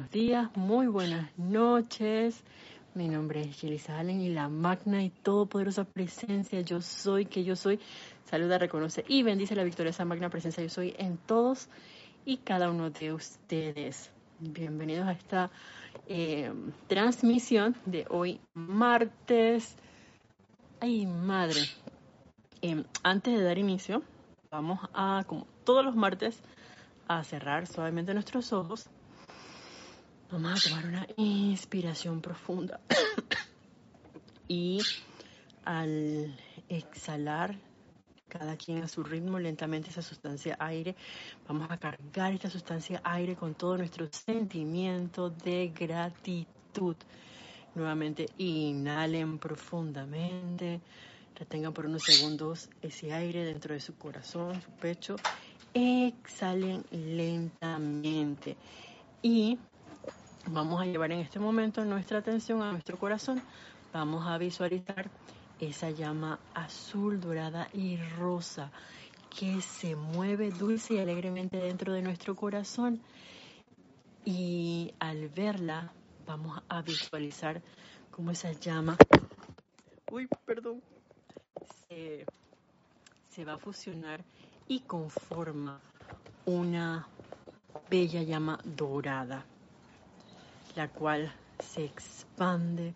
buenos días, muy buenas noches. Mi nombre es Yelisa Allen y la magna y todopoderosa presencia yo soy, que yo soy, saluda, reconoce y bendice la victoriosa magna presencia yo soy en todos y cada uno de ustedes. Bienvenidos a esta eh, transmisión de hoy martes. Ay, madre. Eh, antes de dar inicio, vamos a, como todos los martes, a cerrar suavemente nuestros ojos Vamos a tomar una inspiración profunda. y al exhalar, cada quien a su ritmo, lentamente esa sustancia aire, vamos a cargar esta sustancia aire con todo nuestro sentimiento de gratitud. Nuevamente, inhalen profundamente, retengan por unos segundos ese aire dentro de su corazón, su pecho. Exhalen lentamente y Vamos a llevar en este momento nuestra atención a nuestro corazón. Vamos a visualizar esa llama azul, dorada y rosa que se mueve dulce y alegremente dentro de nuestro corazón. Y al verla, vamos a visualizar cómo esa llama, uy, perdón, se, se va a fusionar y conforma una bella llama dorada la cual se expande,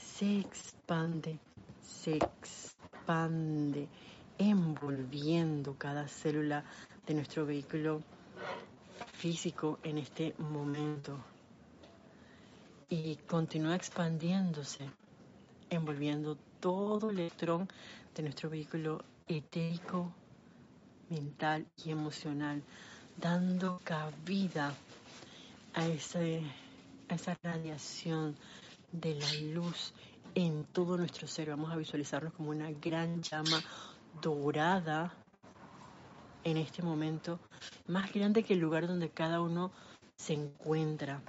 se expande, se expande, envolviendo cada célula de nuestro vehículo físico en este momento. Y continúa expandiéndose, envolviendo todo el electrón de nuestro vehículo etérico, mental y emocional, dando cabida a ese esa radiación de la luz en todo nuestro ser. Vamos a visualizarnos como una gran llama dorada en este momento, más grande que el lugar donde cada uno se encuentra.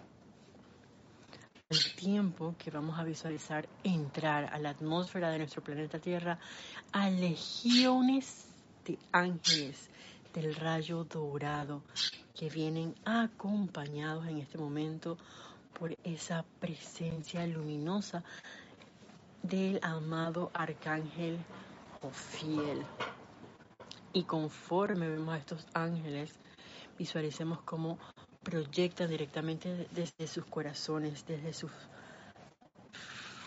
El tiempo que vamos a visualizar entrar a la atmósfera de nuestro planeta Tierra a legiones de ángeles del rayo dorado que vienen acompañados en este momento por esa presencia luminosa del amado arcángel Ofiel. Y conforme vemos a estos ángeles, visualicemos cómo proyectan directamente desde sus corazones, desde sus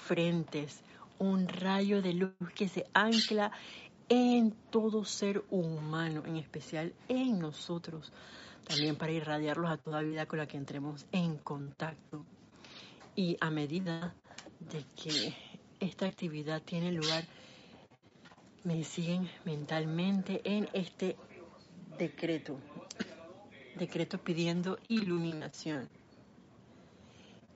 frentes, un rayo de luz que se ancla en todo ser humano, en especial en nosotros, también para irradiarlos a toda vida con la que entremos en contacto. Y a medida de que esta actividad tiene lugar, me siguen mentalmente en este decreto, decreto pidiendo iluminación.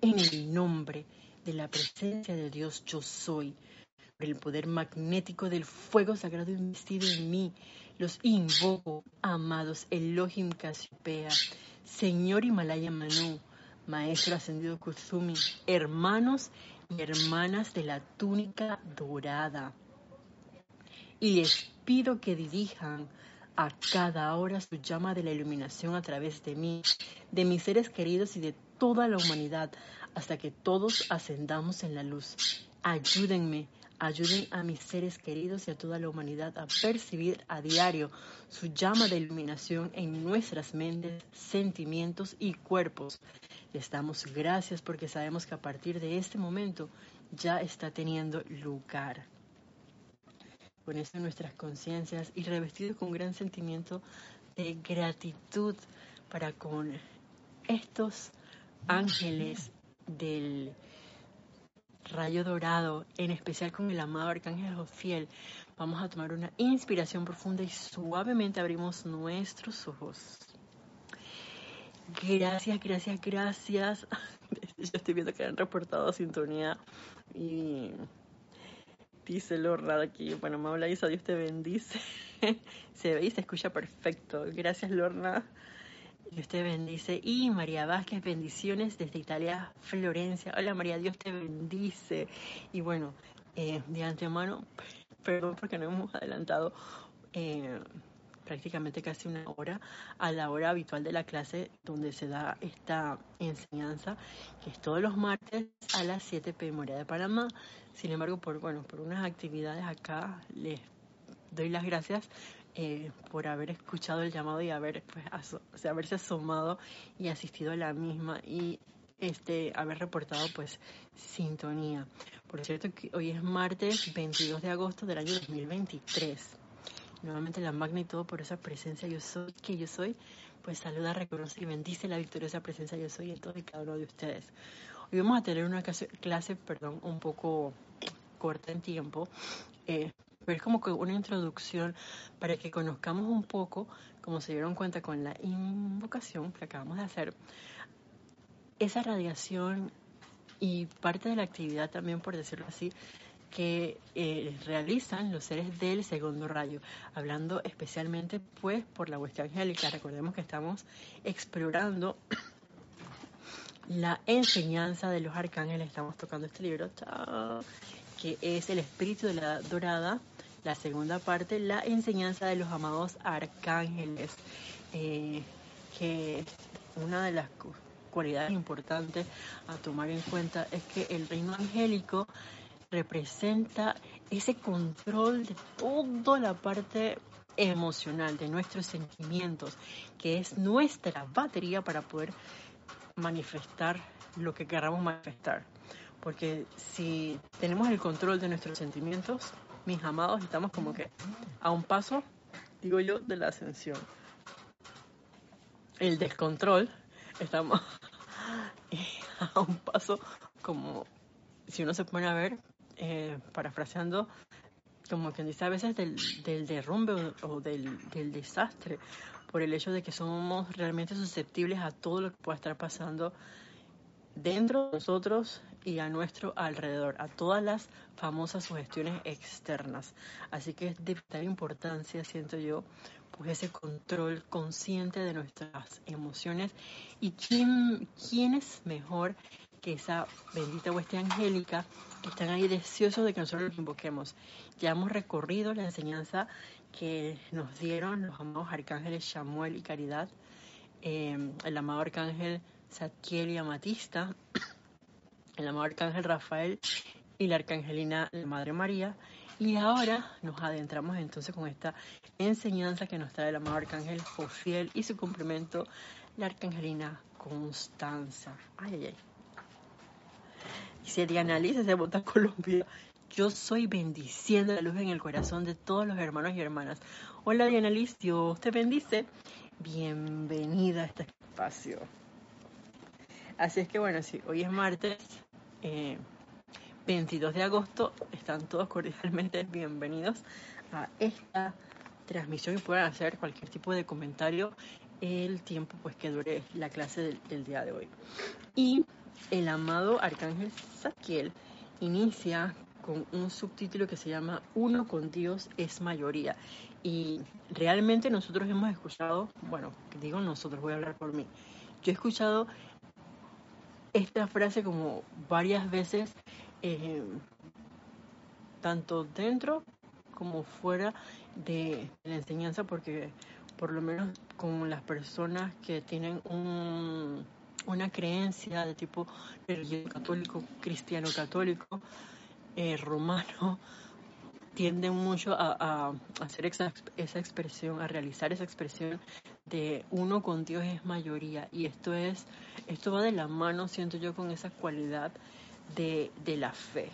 En el nombre de la presencia de Dios yo soy, por el poder magnético del fuego sagrado investido en mí, los invoco, amados Elohim Casiopea, Señor Himalaya Manu, Maestro Ascendido Kuzumi, hermanos y hermanas de la túnica dorada. Y les pido que dirijan a cada hora su llama de la iluminación a través de mí, de mis seres queridos y de toda la humanidad, hasta que todos ascendamos en la luz. Ayúdenme ayuden a mis seres queridos y a toda la humanidad a percibir a diario su llama de iluminación en nuestras mentes, sentimientos y cuerpos. Les damos gracias porque sabemos que a partir de este momento ya está teniendo lugar. Con esto en nuestras conciencias y revestido con gran sentimiento de gratitud para con estos ángeles del rayo dorado, en especial con el amado arcángel Jofiel, vamos a tomar una inspiración profunda y suavemente abrimos nuestros ojos. Gracias, gracias, gracias. Yo estoy viendo que han reportado sintonía y dice Lorna aquí, bueno, me habla Isa, Dios te bendice. se ve y se escucha perfecto. Gracias Lorna. Dios te bendice. Y María Vázquez, bendiciones desde Italia, Florencia. Hola María, Dios te bendice. Y bueno, eh, de antemano, perdón porque no hemos adelantado eh, prácticamente casi una hora a la hora habitual de la clase donde se da esta enseñanza, que es todos los martes a las 7 pm hora de Panamá. Sin embargo, por, bueno, por unas actividades acá les doy las gracias eh, por haber escuchado el llamado y haber, pues, haberse asomado y asistido a la misma y este, haber reportado pues sintonía. Por cierto, que hoy es martes 22 de agosto del año 2023. Nuevamente la magna y todo por esa presencia yo soy, que yo soy, pues saluda, reconoce y bendice la victoriosa presencia yo soy en todo y cada uno de ustedes. Hoy vamos a tener una clase, clase perdón, un poco corta en tiempo, eh, pero es como que una introducción para que conozcamos un poco, como se dieron cuenta con la invocación que acabamos de hacer, esa radiación y parte de la actividad también, por decirlo así, que eh, realizan los seres del segundo rayo, hablando especialmente pues por la hueste angélica. Recordemos que estamos explorando la enseñanza de los arcángeles, estamos tocando este libro, que es el espíritu de la dorada, la segunda parte, la enseñanza de los amados arcángeles, eh, que una de las cualidades importantes a tomar en cuenta es que el reino angélico representa ese control de toda la parte emocional, de nuestros sentimientos, que es nuestra batería para poder manifestar lo que queramos manifestar. Porque si tenemos el control de nuestros sentimientos, mis amados, estamos como que a un paso, digo yo, de la ascensión. El descontrol, estamos a un paso como si uno se pone a ver, eh, parafraseando, como quien dice a veces del, del derrumbe o, del, del, desastre, por el hecho de que somos realmente susceptibles a todo lo que pueda estar pasando dentro de nosotros y a nuestro alrededor, a todas las famosas sugestiones externas. Así que es de vital importancia, siento yo, pues ese control consciente de nuestras emociones y quién, quién es mejor que esa bendita hueste angélica que están ahí deseosos de que nosotros los invoquemos. Ya hemos recorrido la enseñanza que nos dieron los amados arcángeles Samuel y Caridad, eh, el amado arcángel Zadkiel y Amatista, el amado arcángel Rafael y la arcangelina Madre María. Y ahora nos adentramos entonces con esta enseñanza que nos trae el amado arcángel Jofiel y su complemento, la arcangelina Constanza. Ay, ay, ay. Dice Diana Liz de Bogotá, Colombia. Yo soy bendiciendo la luz en el corazón de todos los hermanos y hermanas. Hola Diana Liz, Dios te bendice. Bienvenida a este espacio. Así es que bueno, sí, hoy es martes, 22 eh, de agosto. Están todos cordialmente bienvenidos a esta transmisión y puedan hacer cualquier tipo de comentario el tiempo pues que dure la clase del, del día de hoy. Y el amado Arcángel Saquiel inicia con un subtítulo que se llama Uno con Dios es mayoría. Y realmente nosotros hemos escuchado, bueno, digo nosotros, voy a hablar por mí. Yo he escuchado esta frase como varias veces, eh, tanto dentro como fuera de la enseñanza, porque por lo menos con las personas que tienen un una creencia de tipo religioso católico, cristiano católico, eh, romano, tiende mucho a, hacer esa, esa, expresión, a realizar esa expresión de uno con Dios es mayoría. Y esto es, esto va de la mano, siento yo, con esa cualidad de, de la fe.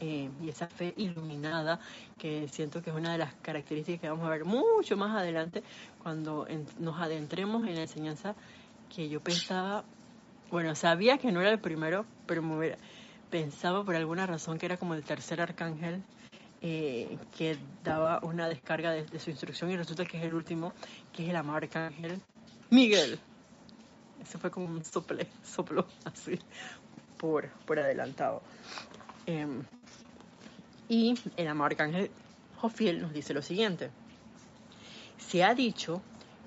Eh, y esa fe iluminada, que siento que es una de las características que vamos a ver mucho más adelante cuando nos adentremos en la enseñanza que yo pensaba bueno, sabía que no era el primero, pero me pensaba por alguna razón que era como el tercer arcángel eh, que daba una descarga de, su instrucción y resulta que es el último, que es el amado arcángel Miguel. Eso fue como un sople, soplo así por, por adelantado. Em, y el amado arcángel Jofiel nos dice lo siguiente. Se ha dicho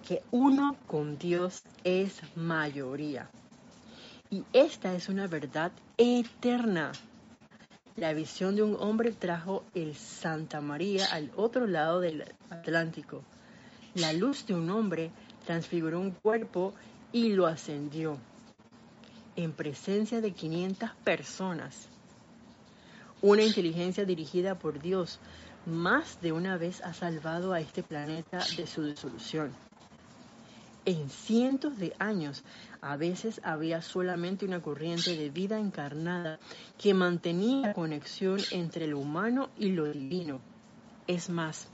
que uno con Dios es mayoría y esta es una verdad eterna. La visión de un hombre trajo el Santa María al otro lado del Atlántico. La luz de un hombre transfiguró un cuerpo y lo ascendió en presencia de 500 personas. Una inteligencia dirigida por Dios más de una vez ha salvado a este planeta de su disolución. En cientos de años, a veces había solamente una corriente de vida encarnada que mantenía la conexión entre lo humano y lo divino. Es más,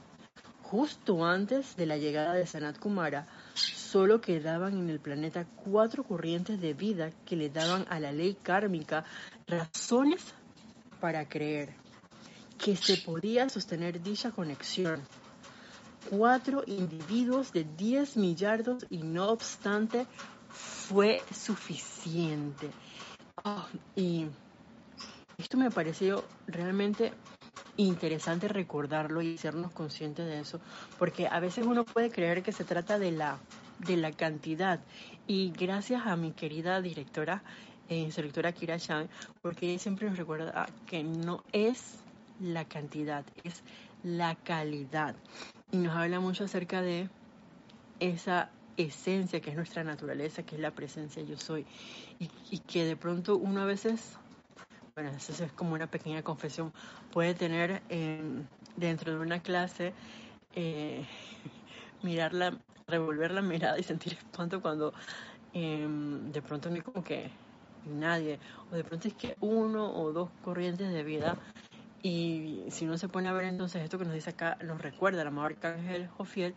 justo antes de la llegada de Sanat Kumara, solo quedaban en el planeta cuatro corrientes de vida que le daban a la ley kármica razones para creer que se podía sostener dicha conexión. Cuatro individuos de 10 millardos y no obstante fue suficiente. Ah, y esto me pareció realmente interesante recordarlo y sernos conscientes de eso, porque a veces uno puede creer que se trata de la, de la cantidad. Y gracias a mi querida directora, eh, directora Kira Chan, porque ella siempre nos recuerda que no es la cantidad, es la calidad. Y nos habla mucho acerca de esa esencia que es nuestra naturaleza, que es la presencia yo soy. Y, que de pronto uno a veces bueno, eso es como una pequeña confesión, puede tener dentro de una clase, eh, mirarla, revolver la mirada y sentir espanto cuando em, de pronto no hay como que nadie, o de pronto es que uno o dos corrientes de vida, y si uno se pone a ver entonces esto que nos dice acá, nos recuerda el amado Arcángel Jofiel,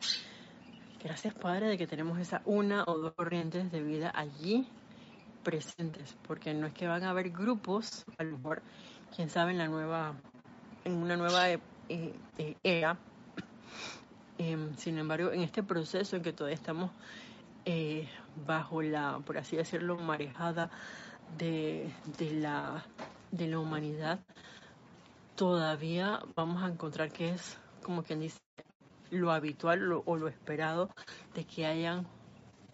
gracias Padre de que tenemos esa una o dos corrientes de vida allí presentes, porque no es que van a haber grupos, a lo mejor, quién sabe, en la nueva, en una nueva eh, eh, era. Em, sin embargo, en este proceso en que todavía estamos eh, bajo la, por así decirlo, marejada de, de, la, de la humanidad, todavía vamos a encontrar que es, como quien dice, lo habitual o lo esperado de que hayan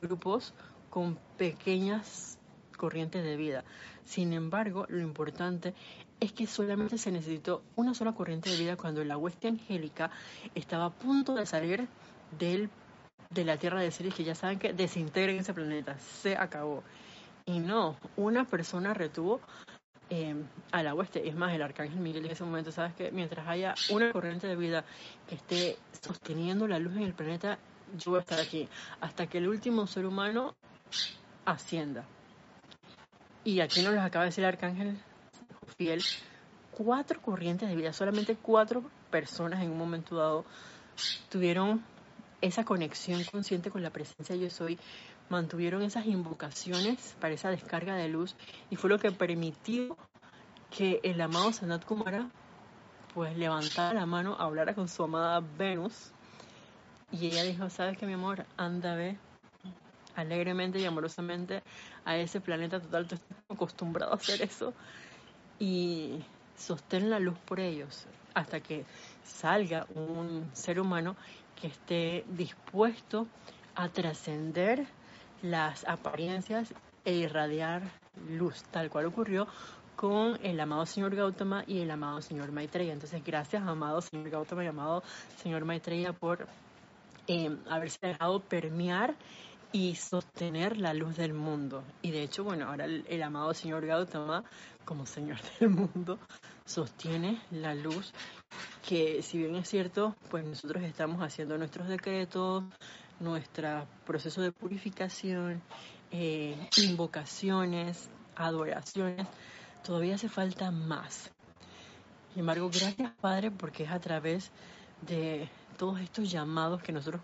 grupos con pequeñas corrientes de vida. Sin embargo, lo importante es que solamente se necesitó una sola corriente de vida cuando la hueste angélica estaba a punto de salir del, de la Tierra de seres que ya saben que desintegren ese planeta. Se acabó. Y no, una persona retuvo eh, a la hueste. Es más, el arcángel Miguel en ese momento, sabes que mientras haya una corriente de vida que esté sosteniendo la luz en el planeta, yo voy a estar aquí hasta que el último ser humano ascienda. Y aquí nos los acaba de decir el arcángel fiel, cuatro corrientes de vida, solamente cuatro personas en un momento dado tuvieron esa conexión consciente con la presencia de yo soy, mantuvieron esas invocaciones para esa descarga de luz y fue lo que permitió que el amado Sanat Kumara pues levantara la mano, hablara con su amada Venus y ella dijo, sabes que mi amor, anda, ve, alegremente y amorosamente a ese planeta total. Tú estás acostumbrado a hacer eso y sostén la luz por ellos hasta que salga un ser humano que esté dispuesto a trascender las apariencias e irradiar luz, tal cual ocurrió con el amado señor Gautama y el amado señor Maitreya. Entonces, gracias, amado señor Gautama y amado señor Maitreya, por eh, haberse dejado permear y sostener la luz del mundo. Y de hecho, bueno, ahora el, amado señor Gautama, como señor del mundo, sostiene la luz que si bien es cierto, pues nosotros estamos haciendo nuestros decretos, nuestro proceso de purificación, eh, invocaciones, adoraciones, todavía hace falta más. Sin embargo, gracias Padre, porque es a través de todos estos llamados que nosotros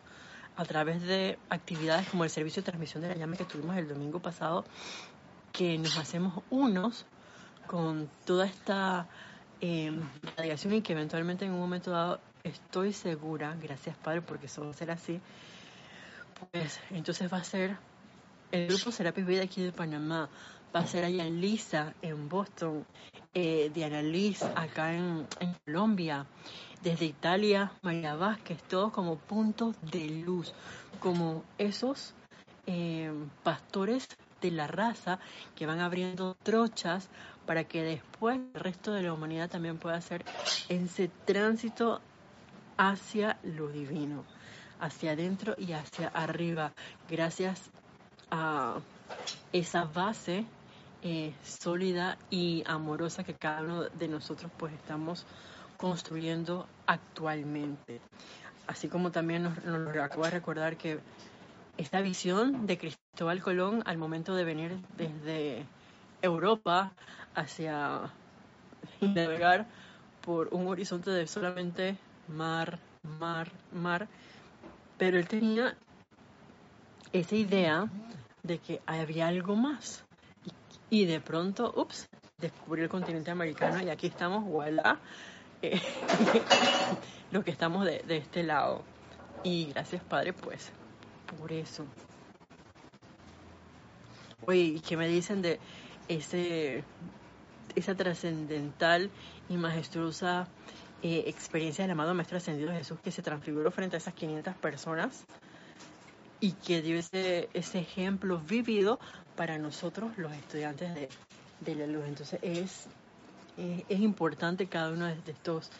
a través de actividades como el servicio de transmisión de la llama que tuvimos el domingo pasado, que nos hacemos unos con toda esta eh, radiación y que eventualmente en un momento dado estoy segura, gracias Padre, porque eso va a ser así, pues entonces va a ser el grupo Serapis Vida aquí de Panamá, va a ser allá en Lisa, en Boston, eh, Diana Liz acá en, en Colombia, desde Italia, María Vázquez, todos como puntos de luz, como esos eh, pastores de la raza que van abriendo trochas para que después el resto de la humanidad también pueda hacer ese tránsito hacia lo divino, hacia adentro y hacia arriba, gracias a esa base eh, sólida y amorosa que cada uno de nosotros pues estamos construyendo actualmente. Así como también nos, nos de recordar que esta visión de Cristóbal Colón al momento de venir desde Europa hacia navegar por un horizonte de solamente mar, mar, mar, pero él tenía esa idea de que había algo más. Y, de pronto, ups, descubrió el continente americano y aquí estamos, voilà, eh, lo que estamos de, de este lado. Y gracias, Padre, pues, por eso. Oye, ¿qué me dicen de ese, esa trascendental y majestuosa eh, experiencia del amado Maestro Ascendido Jesús que se transfiguró frente a esas 500 personas y que dio ese, ejemplo vivido para nosotros los estudiantes de, la luz. Entonces es, es, importante cada uno de estos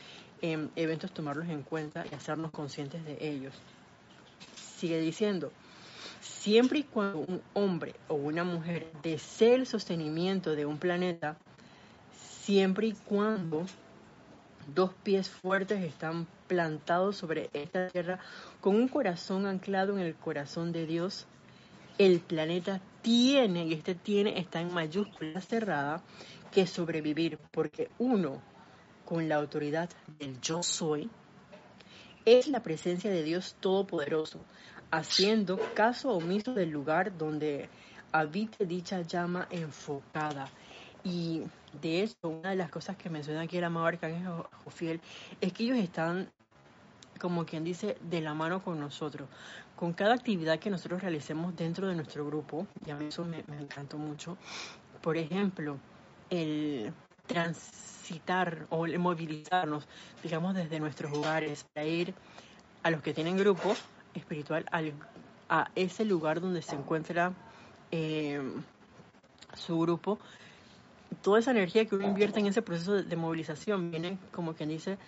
em, eventos tomarlos en cuenta y hacernos conscientes de ellos. Sigue diciendo, siempre y cuando un hombre o una mujer desee el sostenimiento de un planeta, siempre y cuando dos pies fuertes están plantados sobre esta tierra con un corazón anclado en el corazón de Dios, el planeta tiene, y este tiene está en mayúscula cerrada, que sobrevivir, porque uno, con la autoridad del yo soy, es la presencia de Dios Todopoderoso, haciendo caso omiso del lugar donde habite dicha llama enfocada. Y de eso, una de las cosas que menciona aquí el amado Arcángel Jofiel es que ellos están, como quien dice, de la mano con nosotros. Con cada actividad que nosotros realicemos dentro de nuestro grupo, y a mí eso me, encantó mucho, por ejemplo, el transitar o el movilizarnos, digamos, desde nuestros hogares para ir a los que tienen grupo, espiritual a ese lugar donde se encuentra eh, su grupo, toda esa energía que uno invierte en ese proceso de, movilización viene, como quien dice,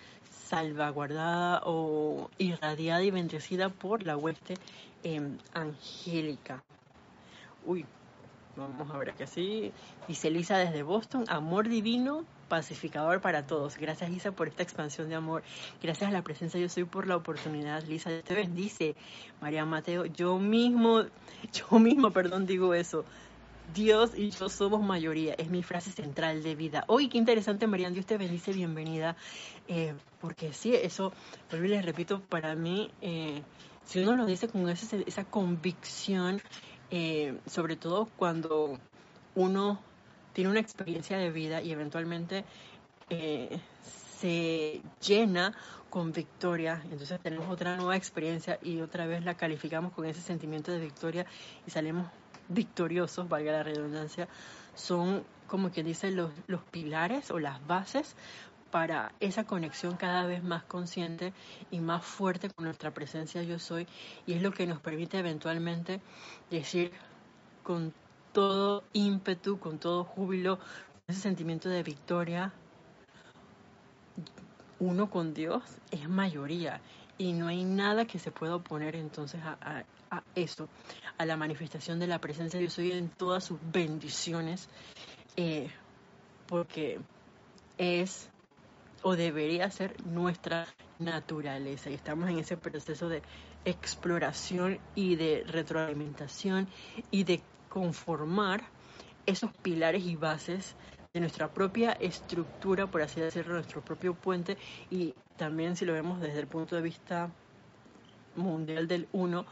salvaguardada o irradiada y bendecida por la hueste em, angélica. Uy, vamos a ver aquí así. Dice Lisa desde Boston, amor divino, pacificador para todos. Gracias Lisa por esta expansión de amor. Gracias a la presencia yo soy por la oportunidad. Lisa, te bendice. María Mateo, yo mismo, yo mismo, perdón, digo eso. Dios y yo somos mayoría, es mi frase central de vida. Hoy, qué interesante, María, Dios te bendice, bienvenida. Eh, porque sí, eso, pero les repito, para mí, eh, si uno lo dice con esa, esa convicción, eh, sobre todo cuando uno tiene una experiencia de vida y eventualmente eh, se llena con victoria, entonces tenemos otra nueva experiencia y otra vez la calificamos con ese sentimiento de victoria y salimos victoriosos, valga la redundancia, son como quien dice los, los pilares o las bases para esa conexión cada vez más consciente y más fuerte con nuestra presencia yo soy y es lo que nos permite eventualmente decir con todo ímpetu, con todo júbilo, ese sentimiento de victoria, uno con Dios es mayoría y no hay nada que se pueda oponer entonces a, eso, a la manifestación de la presencia de Dios soy en todas sus bendiciones, eh, porque es o debería ser nuestra naturaleza. Y estamos en ese proceso de exploración y de retroalimentación y de conformar esos pilares y bases de nuestra propia estructura, por así decirlo, nuestro propio puente y también si lo vemos desde el punto de vista mundial del uno,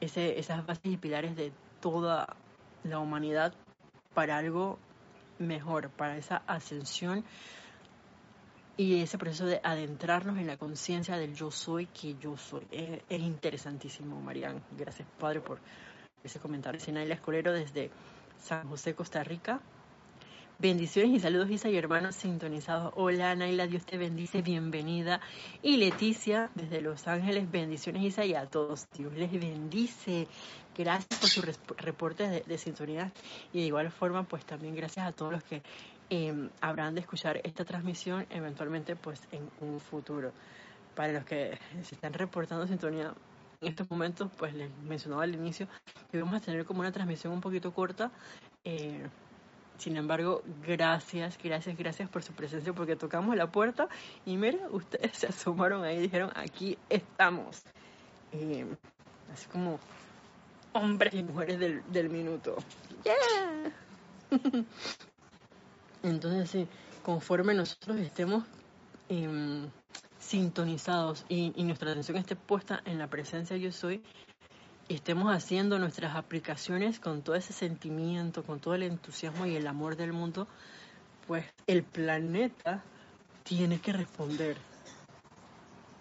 ese, esas bases y pilares de toda la humanidad para algo mejor, para esa ascensión y ese proceso de adentrarnos en la conciencia del yo soy que yo soy. Es, es interesantísimo, Marian. Gracias, Padre, por ese comentario. Naila Escolero desde San José, Costa Rica. Bendiciones y saludos, Isa y hermanos sintonizados. Hola, Naila, Dios te bendice, bienvenida. Y Leticia, desde Los Ángeles, bendiciones, Isa, y a todos. Dios les bendice. Gracias por sus reportes de, sintonía. Y de igual forma, pues también gracias a todos los que em, habrán de escuchar esta transmisión eventualmente, pues en un futuro. Para los que se están reportando sintonía, en estos momentos, pues les mencionaba al inicio que vamos a tener como una transmisión un poquito corta. Eh, sin embargo, gracias, gracias, gracias por su presencia porque tocamos la puerta y mira, ustedes se asomaron ahí y dijeron, aquí estamos. Eh, así como hombres y mujeres del, del minuto. Entonces, sí, conforme nosotros estemos em, sintonizados y, y, nuestra atención esté puesta en la presencia yo soy, estemos haciendo nuestras aplicaciones con todo ese sentimiento, con todo el entusiasmo y el amor del mundo, pues el planeta tiene que responder.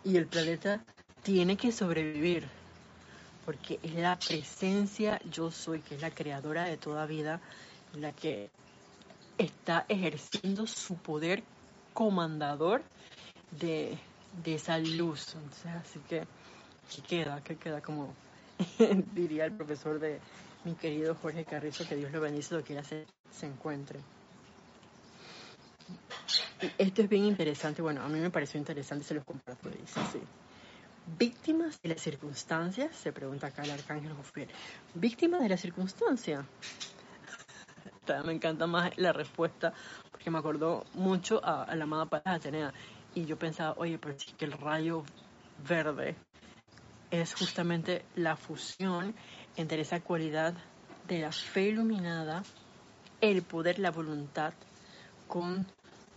Y el planeta tiene que sobrevivir. Porque es la presencia yo soy, que es la creadora de toda vida, la que está ejerciendo su poder comandador de, esa luz. así que, ¿qué queda? ¿Qué queda? Como diría el profesor de mi querido Jorge Carrizo, que Dios lo bendice, donde quiera se, se encuentre. Esto es bien interesante, bueno, a mí me pareció interesante, se los comparto, dice. ¿Víctimas de las circunstancias? Se pregunta acá el arcángel Jofiel. ¿Víctimas de la circunstancia? me encanta más la respuesta porque me acordó mucho a, la amada Palas Atenea. Y yo pensaba, oye, pero sí que el rayo verde es justamente la fusión entre esa cualidad de la fe iluminada, el poder, la voluntad, con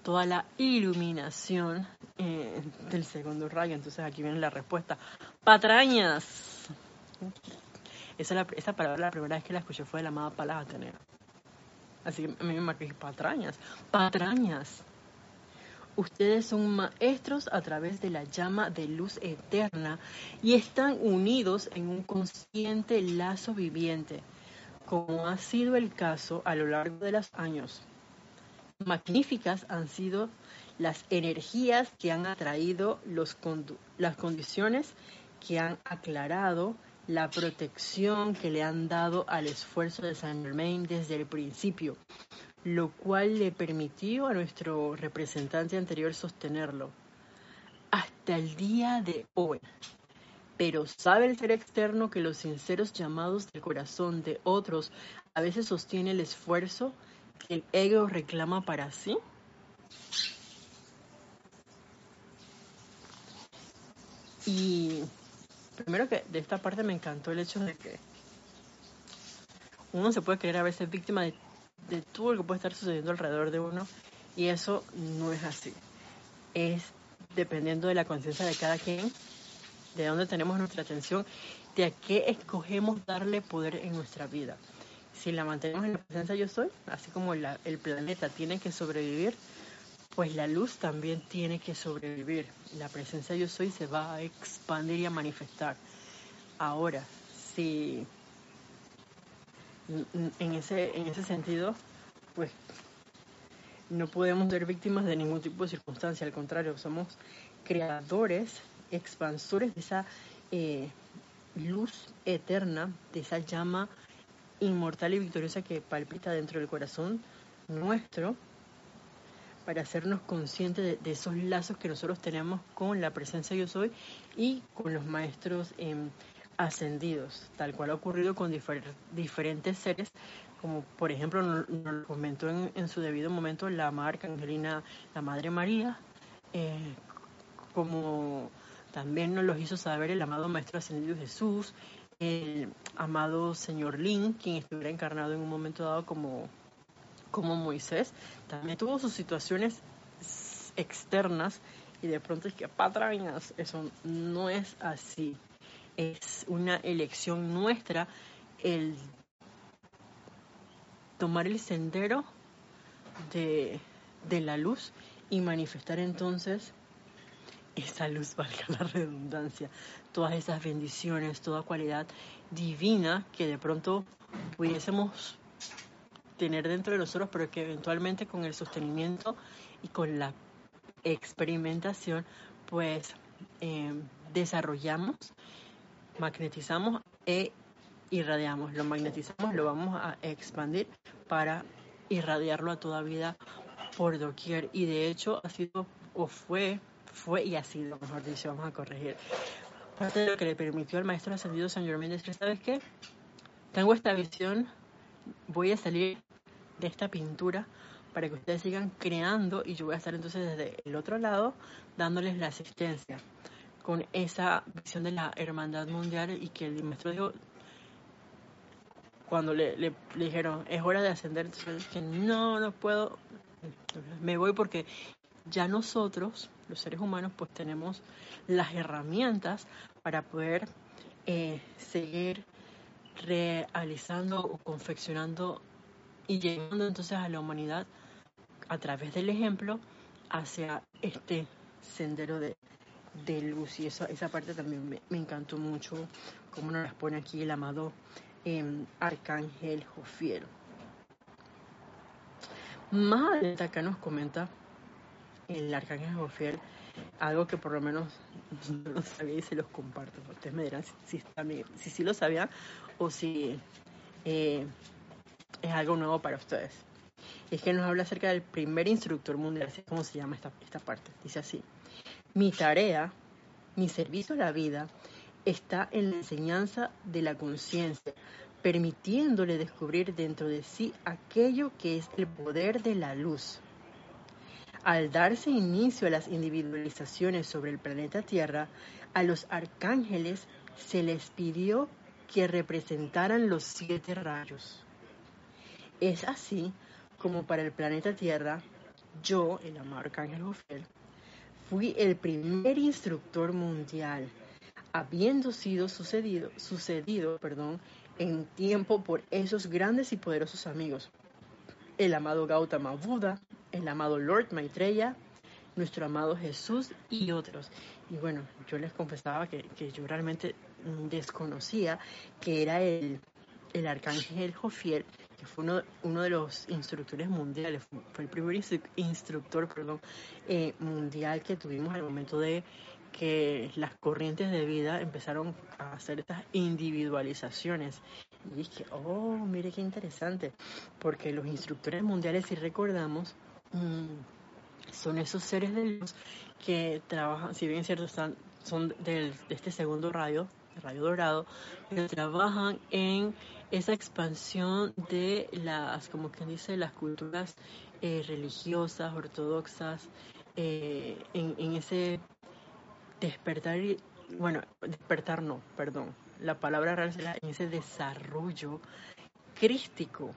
toda la iluminación eh, del segundo rayo. Entonces aquí viene la respuesta. Patrañas. Esa, esa palabra la primera vez que la escuché fue de la amada Palas Atenea. Así que a mí me marqué patrañas. Patrañas. Ustedes son maestros a través de la llama de luz eterna y están unidos en un consciente lazo viviente, como ha sido el caso a lo largo de los años. Magníficas han sido las energías que han atraído las condiciones que han aclarado la protección que le han dado al esfuerzo de Saint Germain desde el principio, lo cual le permitió a nuestro representante anterior sostenerlo hasta el día de hoy. Pero ¿sabe el ser externo que los sinceros llamados del corazón de otros a veces sostiene el esfuerzo que el ego reclama para sí? Y primero que de esta parte me encantó el hecho de que uno se puede creer a veces víctima de, todo lo que puede estar sucediendo alrededor de uno y eso no es así. Es dependiendo de la conciencia de cada quien, de dónde tenemos nuestra atención, de a qué escogemos darle poder en nuestra vida. Si la mantenemos en la presencia yo soy, así como el planeta tiene que sobrevivir, pues la luz también tiene que sobrevivir. La presencia yo soy se va a expandir y a manifestar. Ahora, si en ese, en ese sentido, pues no podemos ser víctimas de ningún tipo de circunstancia, al contrario, somos creadores, expansores de esa eh, luz eterna, de esa llama inmortal y victoriosa que palpita dentro del corazón nuestro para hacernos conscientes de, esos lazos que nosotros tenemos con la presencia yo soy y con los maestros ascendidos, tal cual ha ocurrido con diferentes seres, como por ejemplo nos, lo comentó en, su debido momento la marca Angelina, la Madre María, eh, como también nos los hizo saber el amado Maestro Ascendido Jesús, el amado Señor Lin, quien estuviera encarnado en un momento dado como como Moisés, también tuvo sus situaciones externas y de pronto es que patrañas, eso no es así. Es una elección nuestra el tomar el sendero de, de la luz y manifestar entonces esa luz, valga la redundancia, todas esas bendiciones, toda cualidad divina que de pronto pudiésemos tener dentro de nosotros, pero que eventualmente con el sostenimiento y con la experimentación, pues em, desarrollamos, magnetizamos e irradiamos. Lo magnetizamos, lo vamos a expandir para irradiarlo a toda vida por doquier. Y de hecho ha sido o fue, fue y ha sido, mejor dicho, vamos a corregir, parte de lo que le permitió al maestro ascendido San Germán decir, ¿sabes qué? Tengo esta visión, voy a salir de esta pintura para que ustedes sigan creando y yo voy a estar entonces desde el otro lado dándoles la asistencia con esa visión de la hermandad mundial y que el maestro dijo, cuando le, dijeron, es hora de ascender, entonces dije, no, no puedo, me voy porque ya nosotros, los seres humanos, pues tenemos las herramientas para poder eh, seguir realizando o confeccionando y llevando entonces a la humanidad a través del ejemplo hacia este sendero de, luz y esa, esa parte también me, encantó mucho como nos las pone aquí el amado em, arcángel Jofiel más adelante acá nos comenta el arcángel Jofiel algo que por lo menos no lo sabía y se los comparto. Ustedes me dirán si, si, sí lo sabían o si eh, es algo nuevo para ustedes. Es que nos habla acerca del primer instructor mundial, así como se llama esta, esta parte. Dice así, mi tarea, mi servicio a la vida está en la enseñanza de la conciencia, permitiéndole descubrir dentro de sí aquello que es el poder de la luz al darse inicio a las individualizaciones sobre el planeta Tierra, a los arcángeles se les pidió que representaran los siete rayos. Es así como para el planeta Tierra, yo, el amado arcángel Jofiel, fui el primer instructor mundial, habiendo sido sucedido, sucedido perdón, en tiempo por esos grandes y poderosos amigos, el amado Gautama Buda, el amado Lord Maitreya, nuestro amado Jesús y otros. Y bueno, yo les confesaba que, yo realmente desconocía que era el, el arcángel Jofiel, que fue uno, uno de los instructores mundiales, fue el primer instructor perdón, eh, mundial que tuvimos al momento de que las corrientes de vida empezaron a hacer estas individualizaciones. Y dije, oh, mire qué interesante, porque los instructores mundiales, si recordamos, Mm, son esos seres de luz que trabajan, si bien es cierto, están, son de este segundo rayo, rayo dorado, pero trabajan en esa expansión de las, como quien dice, las culturas eh, religiosas, ortodoxas, eh, en, ese despertar, bueno, despertar no, perdón, la palabra real será en ese desarrollo crístico.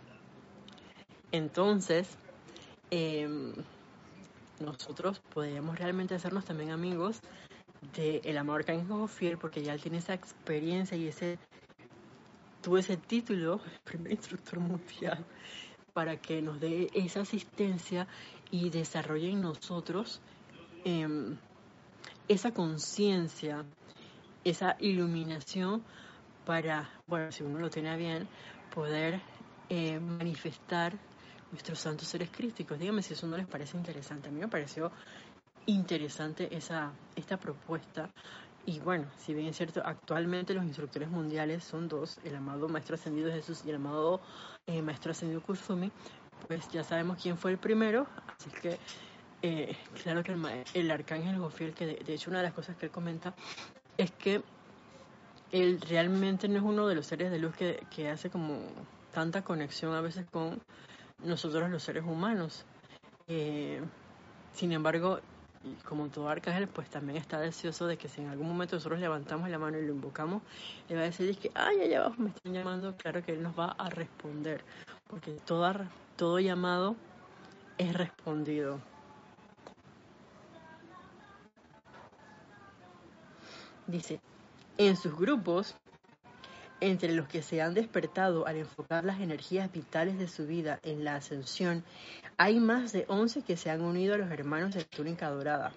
Entonces, Em, nosotros podríamos realmente hacernos también amigos del el amor arcángel fiel porque ya él tiene esa experiencia y ese tuvo ese título, el primer instructor mundial, para que nos dé esa asistencia y desarrolle en nosotros em, esa conciencia, esa iluminación para, bueno, si uno lo tiene bien, poder eh, manifestar nuestros santos seres críticos. Díganme si eso no les parece interesante. A mí me pareció interesante esa, esta propuesta. Y bueno, si bien es cierto, actualmente los instructores mundiales son dos, el amado Maestro Ascendido Jesús y el amado eh, Maestro Ascendido Kusumi, pues ya sabemos quién fue el primero, así que eh, claro que el, arcángel Gofiel, que de, hecho una de las cosas que él comenta es que él realmente no es uno de los seres de luz que, que hace como tanta conexión a veces con nosotros los seres humanos. Eh, sin embargo, como todo arcángel, pues también está deseoso de que si en algún momento nosotros levantamos la mano y lo invocamos, le va a decir que, ay, allá abajo me están llamando, claro que él nos va a responder, porque toda, todo llamado es respondido. Dice, en sus grupos entre los que se han despertado al enfocar las energías vitales de su vida en la ascensión, hay más de 11 que se han unido a los hermanos de túnica dorada.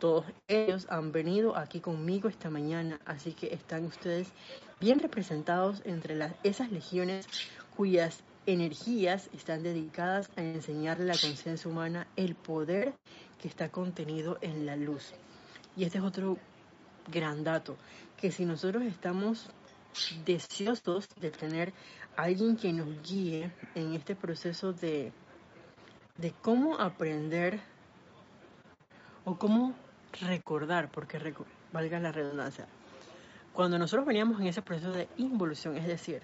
Todos ellos han venido aquí conmigo esta mañana, así que están ustedes bien representados entre esas legiones cuyas energías están dedicadas a enseñarle a la conciencia humana el poder que está contenido en la luz. Y este es otro gran dato, que si nosotros estamos deseosos de tener alguien que nos guíe en este proceso de, de cómo aprender o cómo recordar, porque valga la redundancia, cuando nosotros veníamos en ese proceso de involución, es decir,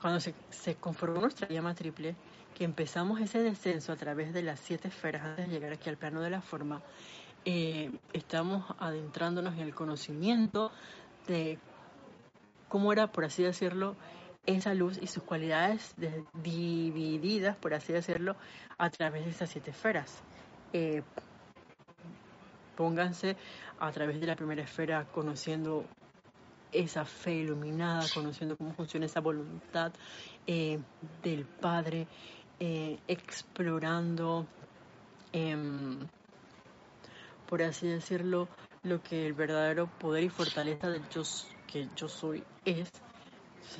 cuando se, se conformó nuestra llama triple, que empezamos ese descenso a través de las siete esferas antes de llegar aquí al plano de la forma, eh, estamos adentrándonos en el conocimiento de cómo era, por así decirlo, esa luz y sus cualidades divididas, por así decirlo, a través de esas siete esferas. Eh, pónganse a través de la primera esfera conociendo esa fe iluminada, conociendo cómo funciona esa voluntad eh, del Padre, eh, explorando, em, por así decirlo, lo que el verdadero poder y fortaleza del yo que yo soy es.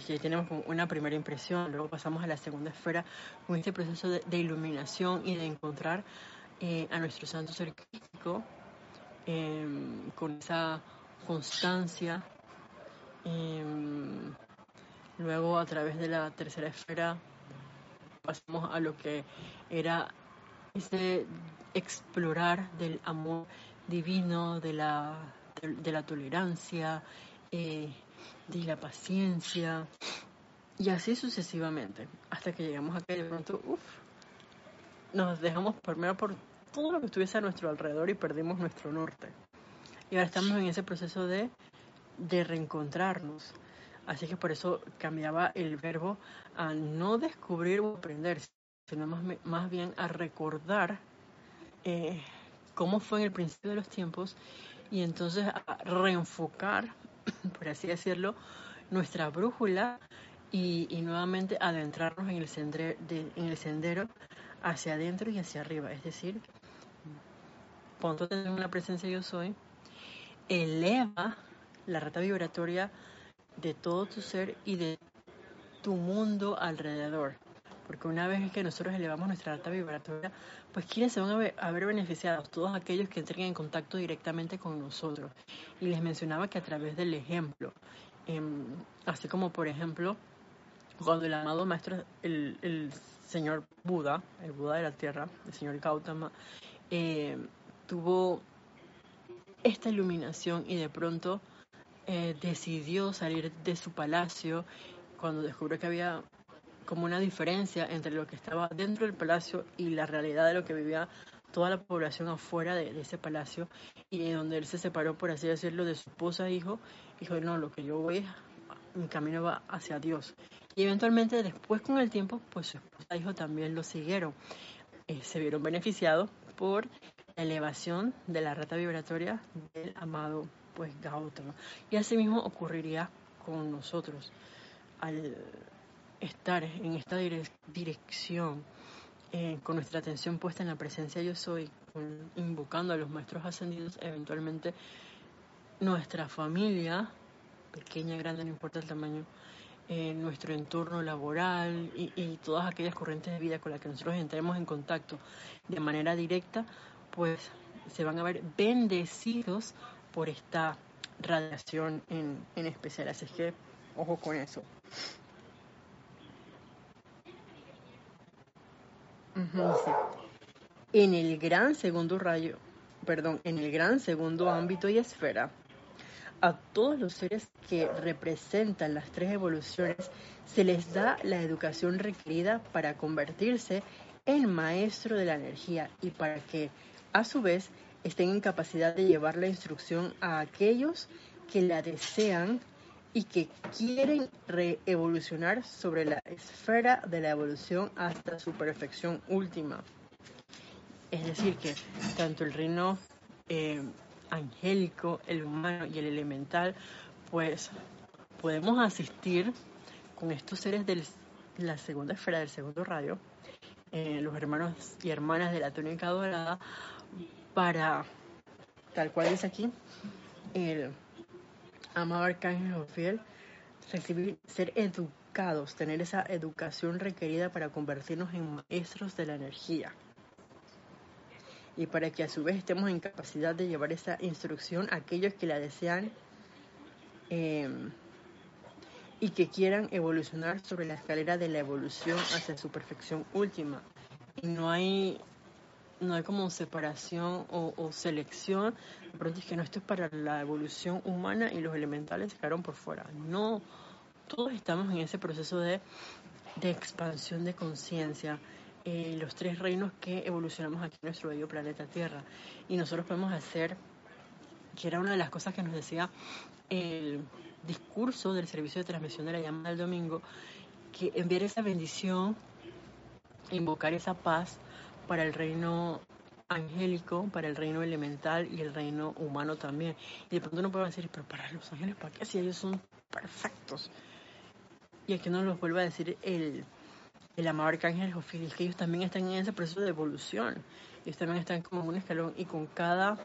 ya tenemos una primera impresión, luego pasamos a la segunda esfera con este proceso de, iluminación y de encontrar eh, a nuestro santo ser crítico em, con esa constancia. Em, luego a través de la tercera esfera pasamos a lo que era ese explorar del amor divino, de la, de, la tolerancia, eh, de la paciencia, y así sucesivamente, hasta que llegamos acá y de pronto, nos dejamos permear por todo lo que estuviese a nuestro alrededor y perdimos nuestro norte. Y ahora estamos en ese proceso de, de reencontrarnos. Así que por eso cambiaba el verbo a no descubrir o aprender, sino más, más bien a recordar eh, cómo fue en el principio de los tiempos y entonces a reenfocar, por así decirlo, nuestra brújula y, nuevamente adentrarnos en el, sendero, en el sendero hacia adentro y hacia arriba. Es decir, ponto tener una presencia yo soy, eleva la rata vibratoria de todo tu ser y de tu mundo alrededor. Porque una vez que nosotros elevamos nuestra alta vibratoria, pues ¿quiénes se van a ver, a beneficiados? Todos aquellos que entren en contacto directamente con nosotros. Y les mencionaba que a través del ejemplo, em, así como por ejemplo, cuando el amado maestro, el, el, señor Buda, el Buda de la Tierra, el señor Gautama, eh, tuvo esta iluminación y de pronto eh, decidió salir de su palacio cuando descubrió que había como una diferencia entre lo que estaba dentro del palacio y la realidad de lo que vivía toda la población afuera de, ese palacio y donde él se separó, por así decirlo, de su esposa e hijo, dijo, no, lo que yo voy, mi camino va hacia Dios. Y eventualmente después con el tiempo, pues su esposa e hijo también lo siguieron. Eh, se vieron beneficiados por la elevación de la rata vibratoria del amado pues Gautama. Y así mismo ocurriría con nosotros al estar en esta dirección, eh, con nuestra atención puesta en la presencia yo soy, invocando a los maestros ascendidos, eventualmente nuestra familia, pequeña, grande, no importa el tamaño, eh, nuestro entorno laboral y, y, todas aquellas corrientes de vida con las que nosotros entremos en contacto de manera directa, pues se van a ver bendecidos por esta radiación en, en especial. Así es que ojo con eso. En el gran segundo rayo, perdón, en el gran segundo ámbito y esfera, a todos los seres que representan las tres evoluciones se les da la educación requerida para convertirse en maestro de la energía y para que, a su vez, estén en capacidad de llevar la instrucción a aquellos que la desean y que quieren reevolucionar sobre la esfera de la evolución hasta su perfección última. Es decir, que tanto el reino eh, angélico, el humano y el elemental, pues podemos asistir con estos seres de la segunda esfera, del segundo rayo, eh, los hermanos y hermanas de la túnica dorada, para, tal cual es aquí, el amado arcángel fiel, recibir, ser educados, tener esa educación requerida para convertirnos en maestros de la energía. Y para que a su vez estemos en capacidad de llevar esa instrucción a aquellos que la desean em, y que quieran evolucionar sobre la escalera de la evolución hacia su perfección última. Y no hay no hay como separación o, selección. De pronto es que no, esto es para la evolución humana y los elementales se quedaron por fuera. No, todos estamos en ese proceso de, de expansión de conciencia. Eh, los tres reinos que evolucionamos aquí en nuestro bello planeta Tierra. Y nosotros podemos hacer, que era una de las cosas que nos decía el discurso del servicio de transmisión de la llama del domingo, que enviar esa bendición, invocar esa paz para el reino angélico, para el reino elemental y el reino humano también. Y de pronto uno puede decir, pero para los ángeles, ¿para qué si ellos son perfectos? Y aquí no los vuelve a decir el, el amado arcángel Jofiel, que ellos también están en ese proceso de evolución. Ellos también están como en un escalón y con cada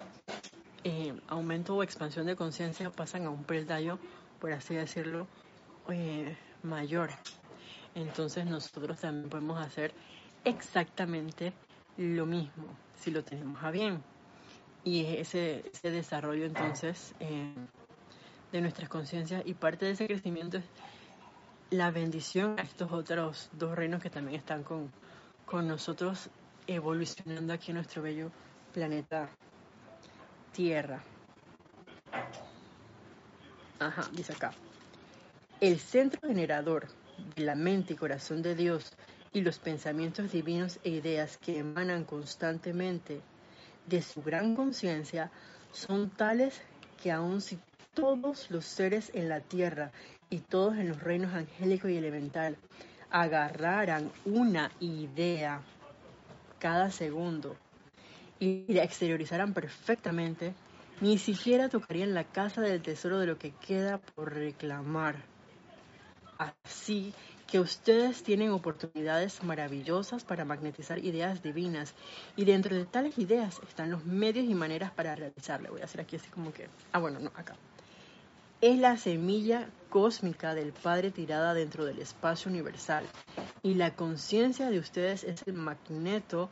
eh, aumento o expansión de conciencia pasan a un peldaño, por así decirlo, eh, mayor. Entonces nosotros también podemos hacer exactamente lo mismo si lo tenemos a bien. Y ese, ese desarrollo entonces eh, de nuestras conciencias y parte de ese crecimiento es la bendición a estos otros dos reinos que también están con, con nosotros evolucionando aquí en nuestro bello planeta Tierra. Ajá, dice acá. El centro generador de la mente y corazón de Dios y los pensamientos divinos e ideas que emanan constantemente de su gran conciencia son tales que aun si todos los seres en la tierra y todos en los reinos angélico y elemental agarraran una idea cada segundo y la exteriorizaran perfectamente, ni siquiera tocarían la casa del tesoro de lo que queda por reclamar. Así que ustedes tienen oportunidades maravillosas para magnetizar ideas divinas y dentro de tales ideas están los medios y maneras para realizarlo. Voy a hacer aquí así como que, ah bueno, no, acá. Es la semilla cósmica del Padre tirada dentro del espacio universal y la conciencia de ustedes es el magneto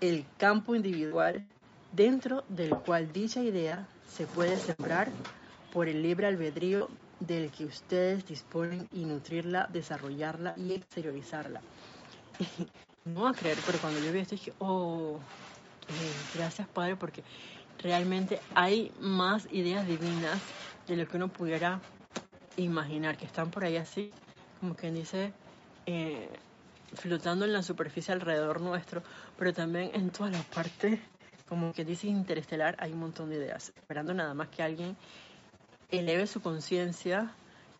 el campo individual dentro del cual dicha idea se puede sembrar por el libre albedrío del que ustedes disponen y nutrirla, desarrollarla y exteriorizarla. no a creer, pero cuando yo vi esto dije, oh, eh, gracias Padre, porque realmente hay más ideas divinas de lo que uno pudiera imaginar, que están por ahí así, como quien dice, eh, flotando en la superficie alrededor nuestro, pero también en todas las partes, como que dice interestelar, hay un montón de ideas, esperando nada más que alguien eleve su conciencia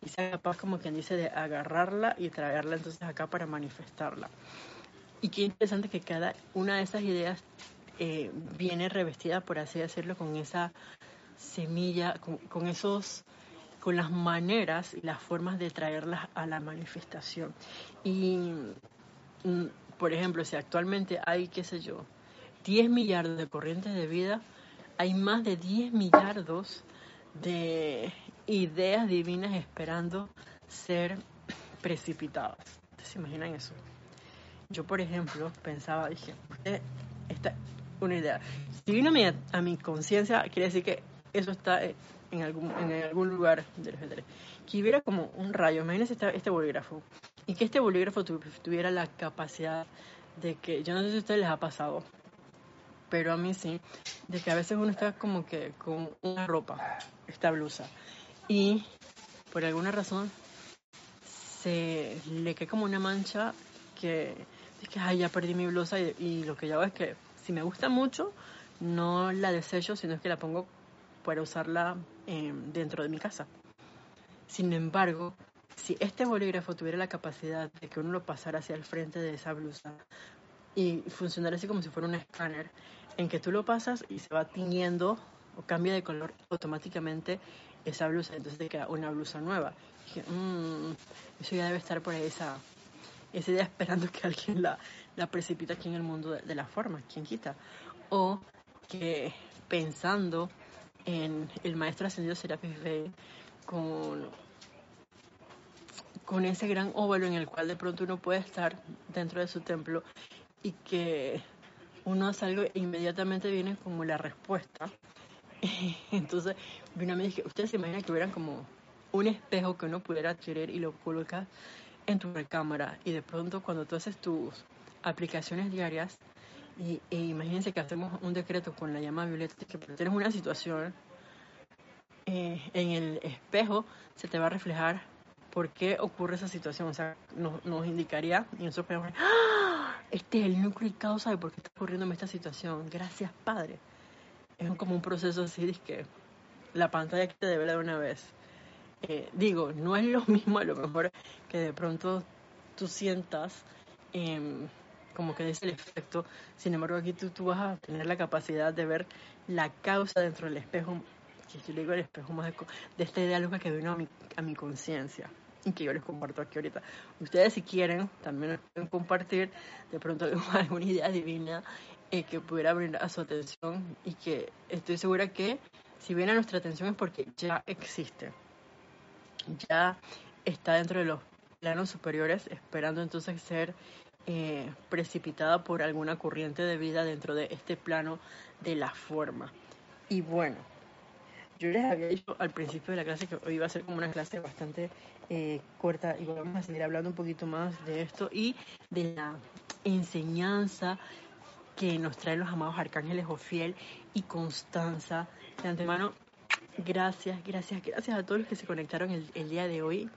y sea capaz, como quien dice, de agarrarla y traerla entonces acá para manifestarla. Y qué interesante que cada una de esas ideas eh, viene revestida, por así decirlo, con esa semilla, con, con esos con las maneras y las formas de traerlas a la manifestación. Y Mm, por ejemplo, si actualmente hay, qué sé yo, 10 millardos de corrientes de vida, hay más de 10 millardos de ideas divinas esperando ser precipitadas. ¿Se imaginan eso? Yo, por ejemplo, pensaba, dije, esta una idea. Si vino a mi, a mi conciencia, quiere decir que eso está en algún, en algún lugar del Que hubiera como un rayo, imagínense este bolígrafo, y que este bolígrafo tuviera la capacidad de que, yo no sé si a ustedes les ha pasado, pero a mí sí, de que a veces uno está como que con una ropa, esta blusa, y por alguna razón se le cae como una mancha que es que ay, ya perdí mi blusa y, lo que yo hago es que si me gusta mucho no la desecho sino que la pongo para usarla eh, dentro de mi casa. Sin embargo si este bolígrafo tuviera la capacidad de que uno lo pasara hacia el frente de esa blusa y funcionara así como si fuera un escáner, en que tú lo pasas y se va tiñendo o cambia de color automáticamente esa blusa, entonces te queda una blusa nueva. dije, mmm, eso ya debe estar por ahí esa, esa idea esperando que alguien la, la precipite aquí en el mundo de, la forma, quien quita. O que pensando en el maestro ascendido Serapis Bey con con ese gran óvalo en el cual de pronto uno puede estar dentro de su templo y que uno hace algo inmediatamente viene como la respuesta. Entonces vino a mí ustedes se imaginan que hubieran como un espejo que uno pudiera adquirir y lo colocas en tu recámara y de pronto cuando tú haces tus aplicaciones diarias Y, e imagínense que hacemos un decreto con la llama violeta, que tienes una situación, eh, en el espejo se te va a reflejar por qué ocurre esa situación. O sea, nos, indicaría, y nosotros podemos ¡Ah! Este es el núcleo y causa de por qué está ocurriendo esta situación. Gracias, Padre. Es como un proceso así, de que la pantalla que te debe de una vez. Eh, digo, no es lo mismo a lo mejor que de pronto tú sientas em, como que es el efecto, sin embargo aquí tú, vas a tener la capacidad de ver la causa dentro del espejo, que yo le digo el espejo más de, esta idea que vino a mi, a mi conciencia que yo les comparto aquí ahorita. Ustedes si quieren también pueden compartir de pronto alguna idea divina eh, que pudiera abrir a su atención y que estoy segura que si viene a nuestra atención es porque ya existe, ya está dentro de los planos superiores, esperando entonces ser eh, precipitada por alguna corriente de vida dentro de este plano de la forma. Y bueno, yo les había dicho al principio de la clase que hoy iba a ser como una clase bastante eh, corta y vamos a seguir hablando un poquito más de esto y de la enseñanza que nos traen los amados arcángeles Ofiel y Constanza. De antemano, gracias, gracias, gracias a todos los que se conectaron el, día de hoy.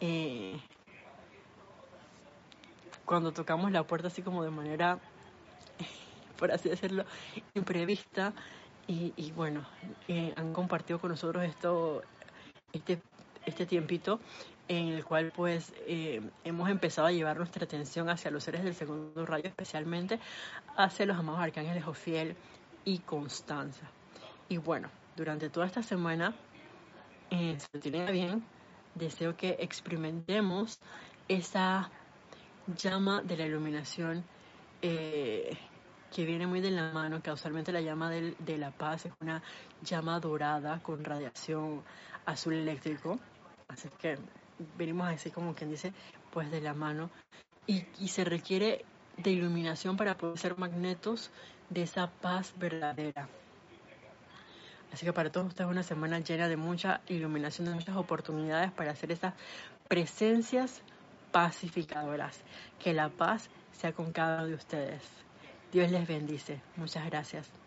Eh, cuando tocamos la puerta así como de manera, por así decirlo, imprevista. Y, bueno, eh, han compartido con nosotros esto, este, este tiempito en el cual pues eh, hemos empezado a llevar nuestra atención hacia los seres del segundo rayo, especialmente hacia los amados arcángeles Ofiel y Constanza. Y bueno, durante toda esta semana, eh, si lo tienen bien, deseo que experimentemos esa llama de la iluminación eh, que viene muy de la mano, causalmente la llama de la paz es una llama dorada con radiación azul eléctrico. Así que venimos así como quien dice, pues de la mano. Y, y se requiere de iluminación para poder ser magnetos de esa paz verdadera. Así que para todos ustedes una semana llena de mucha iluminación, de muchas oportunidades para hacer esas presencias pacificadoras. Que la paz sea con cada uno de ustedes. Dios les bendice. Muchas gracias.